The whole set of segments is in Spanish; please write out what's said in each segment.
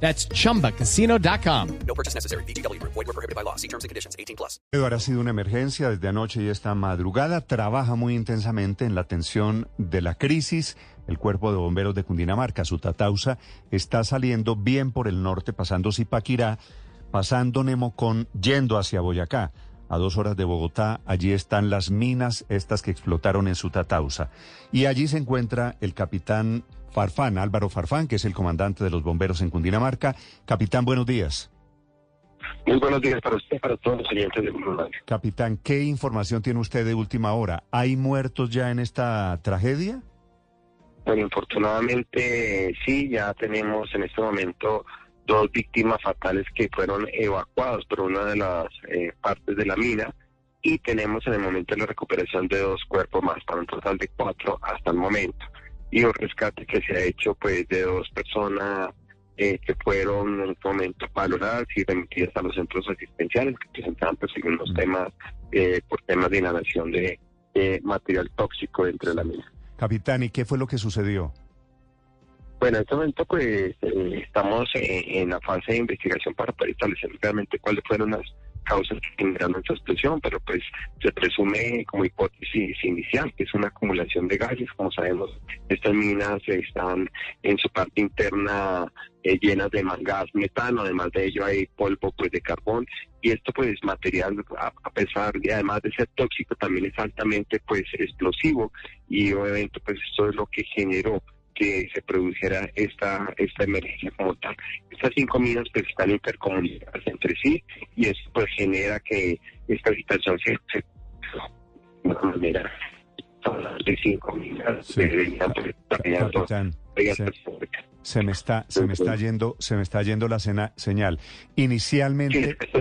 That's chumbacasino.com. No purchase necessary. BGW. Void were prohibited by law. See terms and conditions. 18 plus. Ahora ha sido una emergencia desde anoche y esta madrugada. Trabaja muy intensamente en la atención de la crisis. El cuerpo de bomberos de Cundinamarca, su Tatausa, está saliendo bien por el norte, pasando Zipaquirá, pasando Nemocón, yendo hacia Boyacá. A dos horas de Bogotá, allí están las minas, estas que explotaron en su Tatausa. Y allí se encuentra el capitán Farfán, Álvaro Farfán, que es el comandante de los bomberos en Cundinamarca. Capitán, buenos días. Muy buenos días para usted para todos los oyentes de Radio. Capitán, ¿qué información tiene usted de última hora? ¿Hay muertos ya en esta tragedia? Bueno, infortunadamente sí, ya tenemos en este momento dos víctimas fatales que fueron evacuados por una de las eh, partes de la mina y tenemos en el momento la recuperación de dos cuerpos más, para un total de cuatro hasta el momento. Y un rescate que se ha hecho pues de dos personas eh, que fueron en este momento valoradas y remitidas a los centros asistenciales que presentaban pues unos temas eh, por temas de inhalación de eh, material tóxico dentro de la mina. Capitán, ¿y qué fue lo que sucedió? Bueno, en este momento pues eh, estamos eh, en la fase de investigación para poder establecer realmente cuáles fueron las causas que generaron esta explosión, pero pues se presume como hipótesis inicial que es una acumulación de gases. Como sabemos, estas minas están en su parte interna eh, llenas de gas metano, además de ello hay polvo pues de carbón. Y esto pues material a, pesar y además de ser tóxico también es altamente pues explosivo. Y obviamente pues esto es lo que generó que se produjera esta esta emergencia como tal. Estas cinco minas pues están intercomunicadas entre sí y eso pues genera que esta situación se, se de una manera de cinco minas Sí. se, me está, se me está yendo, se me está yendo la cena- señal. Sí, Inicialmente, esto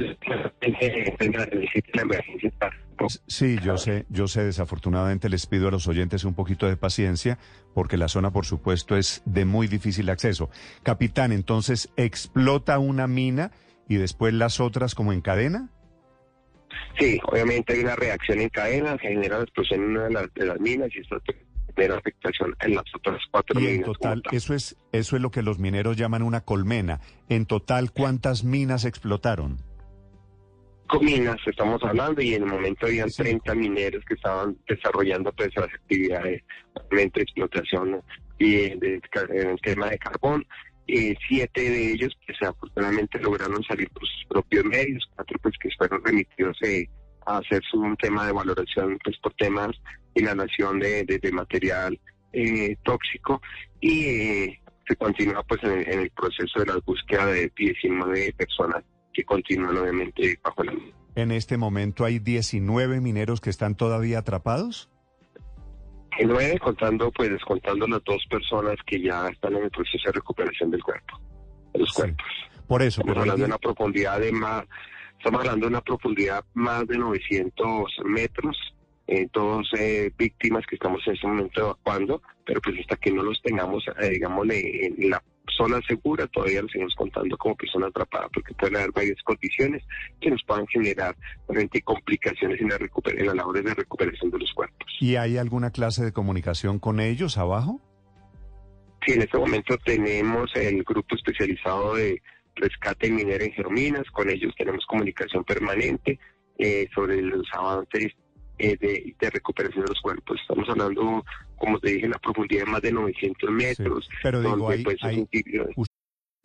es claramente, necesita la emergencia estar un poco sí, yo sé, yo sé, desafortunadamente les pido a los oyentes un poquito de paciencia, porque la zona, por supuesto, es de muy difícil acceso. Capitán, entonces, ¿explota una mina y después las otras como en cadena? Sí, obviamente hay una reacción en cadena, se genera la explosión en una de las, de las minas y esto genera afectación en las otras cuatro Y en minas. total, como tal. eso es, eso es lo que los mineros llaman una colmena. En total, ¿cuántas minas explotaron? Minas estamos hablando y en el momento habían Sí. 30 mineros que estaban desarrollando pues las actividades de explotación y de, en el tema de carbón. Eh, siete de ellos pues afortunadamente lograron salir por sus propios medios, cuatro pues que fueron remitidos eh, a hacerse un tema de valoración pues por temas de inhalación de, de, de material eh, tóxico y eh, se continúa pues en el, en el proceso de la búsqueda de 19 personas que continúan obviamente bajo la misma. En este momento hay 19 mineros que están todavía atrapados. Nueve, contando, pues descontando las dos personas que ya están en el proceso de recuperación del cuerpo, de los Sí. cuerpos. Por eso, Estamos pero hablando de una profundidad de más, estamos hablando de una profundidad más de 900 metros, eh, eh, víctimas que estamos en este momento evacuando, pero pues hasta que no los tengamos, eh, digámosle, en la zona segura, todavía los seguimos contando como personas atrapadas, porque pueden haber varias condiciones que nos puedan generar realmente complicaciones en la, recuper- en las labores de recuperación de los cuerpos. ¿Y hay alguna clase de comunicación con ellos abajo? Sí, en este momento tenemos el grupo especializado de rescate minero en Jerominas, con ellos tenemos comunicación permanente eh, sobre los avances eh, de, de recuperación de los cuerpos. Estamos hablando, como te dije, en la profundidad de más de 900 metros. pero digo, donde, pues,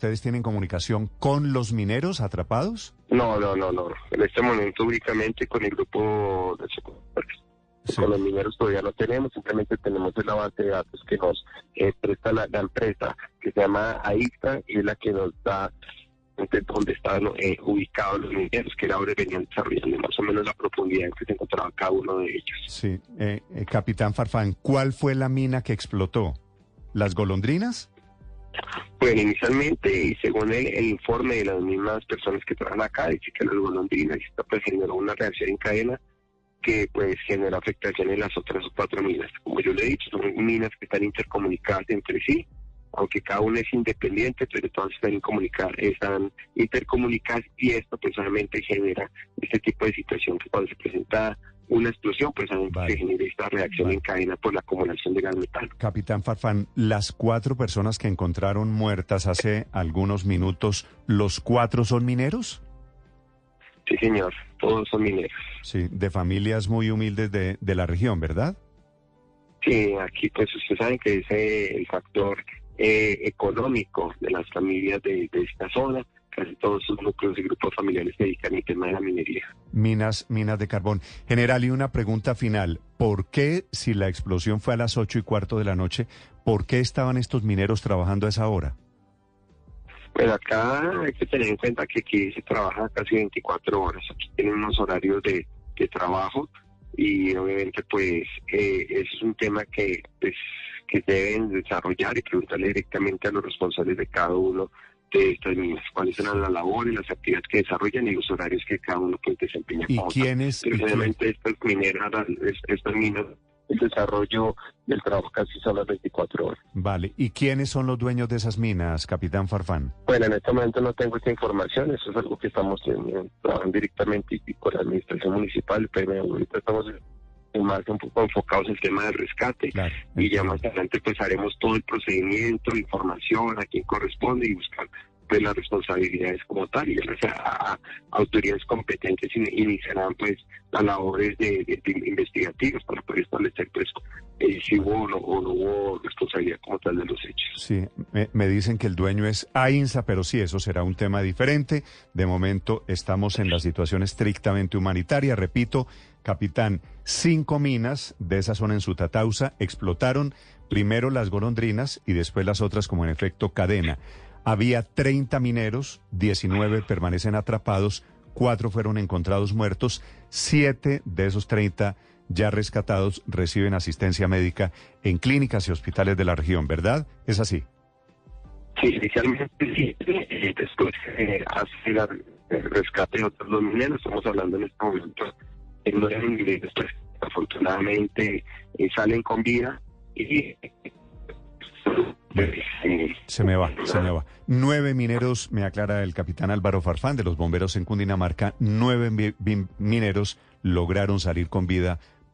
¿Ustedes tienen comunicación con los mineros atrapados? No, no, no, no. En este momento únicamente con el grupo de socorristas. Sí. Con los mineros todavía no tenemos, simplemente tenemos la base de datos que nos eh, presta la, la empresa que se llama AICTA y es la que nos da de dónde están eh, ubicados los mineros, que ahora venían desarrollando más o menos la profundidad en que se encontraba cada uno de ellos. Sí, eh, eh, capitán Farfán, ¿cuál fue la mina que explotó? ¿Las golondrinas? Bueno, inicialmente, y según el, el informe de las mismas personas que trabajan acá, dice que las golondrinas esto, pues, generó una reacción en cadena que pues generó afectación en las otras cuatro minas. Como yo le he dicho, son minas que están intercomunicadas entre sí, aunque cada una es independiente, pero todas están, están intercomunicadas y esto personalmente genera este tipo de situación que cuando se presenta una explosión, pues Vale. se genera esta reacción Vale. en cadena por la acumulación de gas metano. Capitán Farfán, las cuatro personas que encontraron muertas hace algunos minutos, ¿los cuatro son mineros? Sí, señor, todos son mineros. Sí, de familias muy humildes de, de la región, ¿verdad? Sí, aquí pues ustedes saben que es eh, el factor eh, económico de las familias de, de esta zona. Casi todos sus núcleos y grupos familiares se dedican al tema de la minería. Minas, minas de carbón. General, y una pregunta final. ¿Por qué, si la explosión fue a las ocho y cuarto de la noche, por qué estaban estos mineros trabajando a esa hora? Pero acá hay que tener en cuenta que aquí se trabaja casi 24 horas. Aquí tienen unos horarios de, de trabajo y obviamente pues eh, es un tema que pues que deben desarrollar y preguntarle directamente a los responsables de cada uno de estas minas, cuáles son las labores, las actividades que desarrollan y los horarios que cada uno pues desempeña. ¿Y quiénes? Obviamente estas mineras, es- estas minas, el desarrollo del trabajo casi son las 24 horas. Vale. ¿Y quiénes son los dueños de esas minas, capitán Farfán? Bueno, en este momento no tengo esta información, eso es algo que estamos en- trabajando directamente y con la administración municipal, pero ahorita estamos más un poco enfocados en el tema del rescate Claro. y ya más adelante pues haremos todo el procedimiento, información a quien corresponde y buscar pues las responsabilidades como tal y las a- a- autoridades competentes in- iniciarán pues las labores de, de- de investigativas para poder establecer pues eh, si hubo o no, o no como tal de los hechos. Sí, me, me dicen que el dueño es AINSA, pero sí, eso será un tema diferente. De momento estamos en la situación estrictamente humanitaria. Repito, capitán, cinco minas de esa zona en Sutatausa explotaron primero las golondrinas y después las otras como en efecto cadena. Había 30 mineros, 19 permanecen atrapados, cuatro fueron encontrados muertos, siete de esos 30 ya rescatados reciben asistencia médica en clínicas y hospitales de la región, ¿verdad? Es así. Sí, inicialmente sí, y después eh, hace el rescate de otros dos mineros, estamos hablando en este momento de nueve mineros, pues afortunadamente eh, salen con vida y eh, Se me va, se me va. Nueve mineros, me aclara el capitán Álvaro Farfán de los bomberos en Cundinamarca, nueve mineros lograron salir con vida